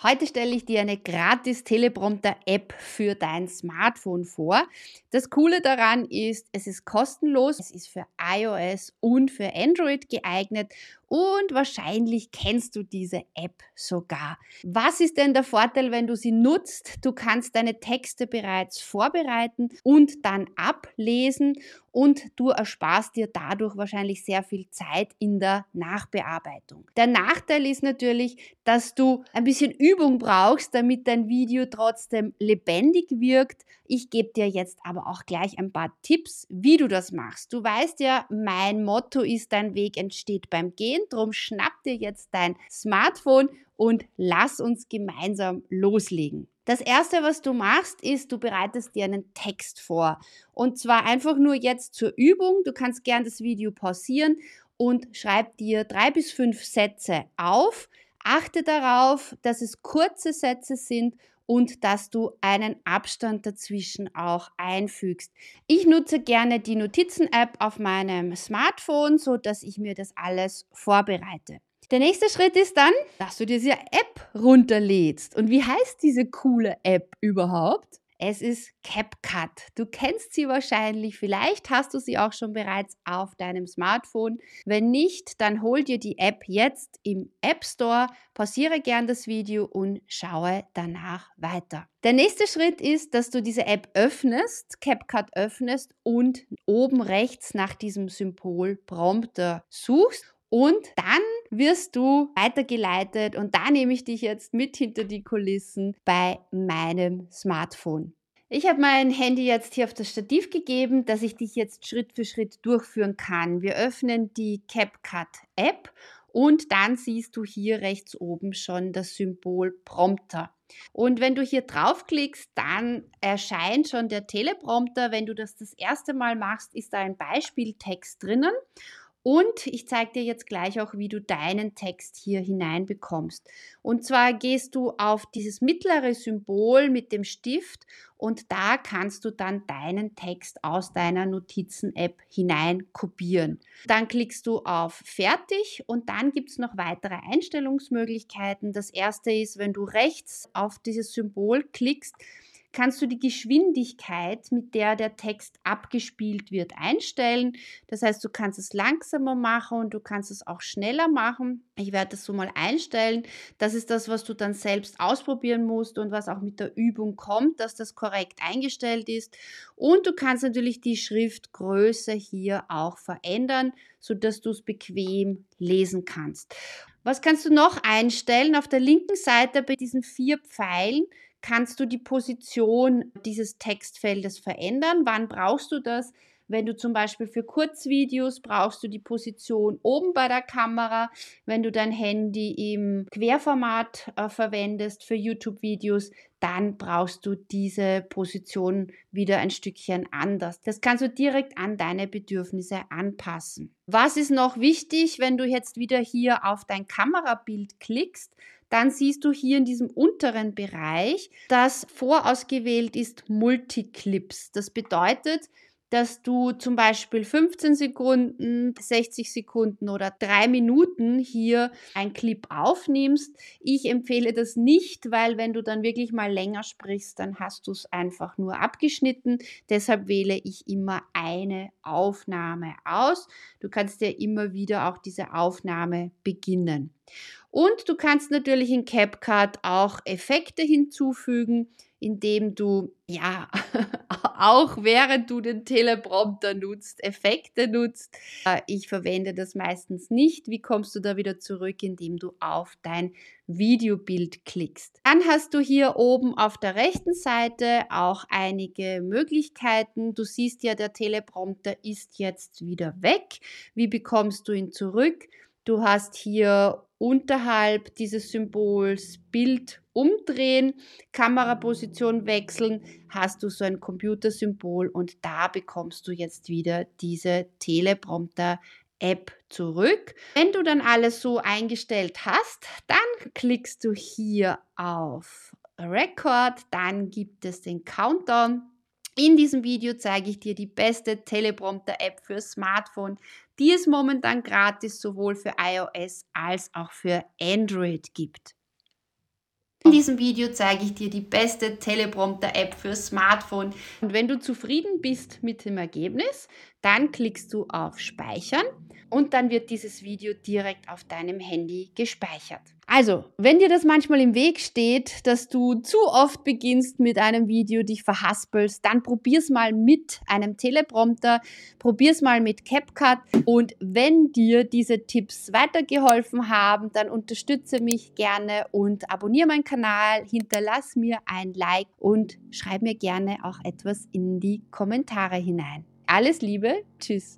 Heute stelle ich dir eine gratis Teleprompter-App für dein Smartphone vor. Das Coole daran ist, es ist kostenlos, es ist für iOS und für Android geeignet und wahrscheinlich kennst du diese App sogar. Was ist denn der Vorteil, wenn du sie nutzt? Du kannst deine Texte bereits vorbereiten und dann ablesen und du ersparst dir dadurch wahrscheinlich sehr viel Zeit in der Nachbearbeitung. Der Nachteil ist natürlich, dass du ein bisschen Übung brauchst, damit dein Video trotzdem lebendig wirkt. Ich gebe dir jetzt aber auch gleich ein paar Tipps, wie du das machst. Du weißt ja, mein Motto ist, dein Weg entsteht beim Gehen. Drum schnapp dir jetzt dein Smartphone und lass uns gemeinsam loslegen. Das erste, was du machst, ist, du bereitest dir einen Text vor. Und zwar einfach nur jetzt zur Übung. Du kannst gern das Video pausieren und schreib dir drei bis fünf Sätze auf. Achte darauf, dass es kurze Sätze sind und dass du einen Abstand dazwischen auch einfügst. Ich nutze gerne die Notizen-App auf meinem Smartphone, so dass ich mir das alles vorbereite. Der nächste Schritt ist dann, dass du dir diese App runterlädst. Und wie heißt diese coole App überhaupt? Es ist CapCut. Du kennst sie wahrscheinlich, vielleicht hast du sie auch schon bereits auf deinem Smartphone. Wenn nicht, dann hol dir die App jetzt im App Store, pausiere gern das Video und schaue danach weiter. Der nächste Schritt ist, dass du diese App öffnest, CapCut öffnest und oben rechts nach diesem Symbol Prompter suchst und dann wirst du weitergeleitet und da nehme ich dich jetzt mit hinter die Kulissen bei meinem Smartphone. Ich habe mein Handy jetzt hier auf das Stativ gegeben, dass ich dich jetzt Schritt für Schritt durchführen kann. Wir öffnen die CapCut App und dann siehst du hier rechts oben schon das Symbol Prompter. Und wenn du hier draufklickst, dann erscheint schon der Teleprompter. Wenn du das das erste Mal machst, ist da ein Beispieltext drinnen. Und ich zeige dir jetzt gleich auch, wie du deinen Text hier hineinbekommst. Und zwar gehst du auf dieses mittlere Symbol mit dem Stift und da kannst du dann deinen Text aus deiner Notizen-App hinein kopieren. Dann klickst du auf Fertig und dann gibt es noch weitere Einstellungsmöglichkeiten. Das erste ist, wenn du rechts auf dieses Symbol klickst, kannst du die Geschwindigkeit, mit der der Text abgespielt wird, einstellen. Das heißt, du kannst es langsamer machen und du kannst es auch schneller machen. Ich werde das so mal einstellen. Das ist das, was du dann selbst ausprobieren musst und was auch mit der Übung kommt, dass das korrekt eingestellt ist. Und du kannst natürlich die Schriftgröße hier auch verändern, sodass du es bequem lesen kannst. Was kannst du noch einstellen? Auf der linken Seite bei diesen vier Pfeilen kannst du die Position dieses Textfeldes verändern. Wann brauchst du das? Wenn du zum Beispiel für Kurzvideos brauchst du die Position oben bei der Kamera. Wenn du dein Handy im Querformat äh, verwendest für YouTube-Videos, dann brauchst du diese Position wieder ein Stückchen anders. Das kannst du direkt an deine Bedürfnisse anpassen. Was ist noch wichtig, wenn du jetzt wieder hier auf dein Kamerabild klickst? dann siehst du hier in diesem unteren Bereich, dass vorausgewählt ist Multiclips. Das bedeutet, dass du zum Beispiel 15 Sekunden, 60 Sekunden oder drei Minuten hier ein Clip aufnimmst. Ich empfehle das nicht, weil wenn du dann wirklich mal länger sprichst, dann hast du es einfach nur abgeschnitten. Deshalb wähle ich immer eine Aufnahme aus. Du kannst ja immer wieder auch diese Aufnahme beginnen. Und du kannst natürlich in CapCut auch Effekte hinzufügen, indem du ja auch während du den Teleprompter nutzt, Effekte nutzt. Äh, ich verwende das meistens nicht. Wie kommst du da wieder zurück, indem du auf dein Videobild klickst? Dann hast du hier oben auf der rechten Seite auch einige Möglichkeiten. Du siehst ja, der Teleprompter ist jetzt wieder weg. Wie bekommst du ihn zurück? Du hast hier unterhalb dieses Symbols Bild umdrehen, Kameraposition wechseln, hast du so ein Computersymbol und da bekommst du jetzt wieder diese Teleprompter App zurück. Wenn du dann alles so eingestellt hast, dann klickst du hier auf Record, dann gibt es den Countdown in diesem Video zeige ich dir die beste Teleprompter-App für Smartphone, die es momentan gratis sowohl für iOS als auch für Android gibt. In diesem Video zeige ich dir die beste Teleprompter-App für Smartphone. Und wenn du zufrieden bist mit dem Ergebnis, dann klickst du auf Speichern und dann wird dieses Video direkt auf deinem Handy gespeichert. Also, wenn dir das manchmal im Weg steht, dass du zu oft beginnst mit einem Video, dich verhaspelst, dann probier's mal mit einem Teleprompter, probier's mal mit CapCut und wenn dir diese Tipps weitergeholfen haben, dann unterstütze mich gerne und abonniere meinen Kanal, hinterlass mir ein Like und schreib mir gerne auch etwas in die Kommentare hinein. Alles Liebe, tschüss.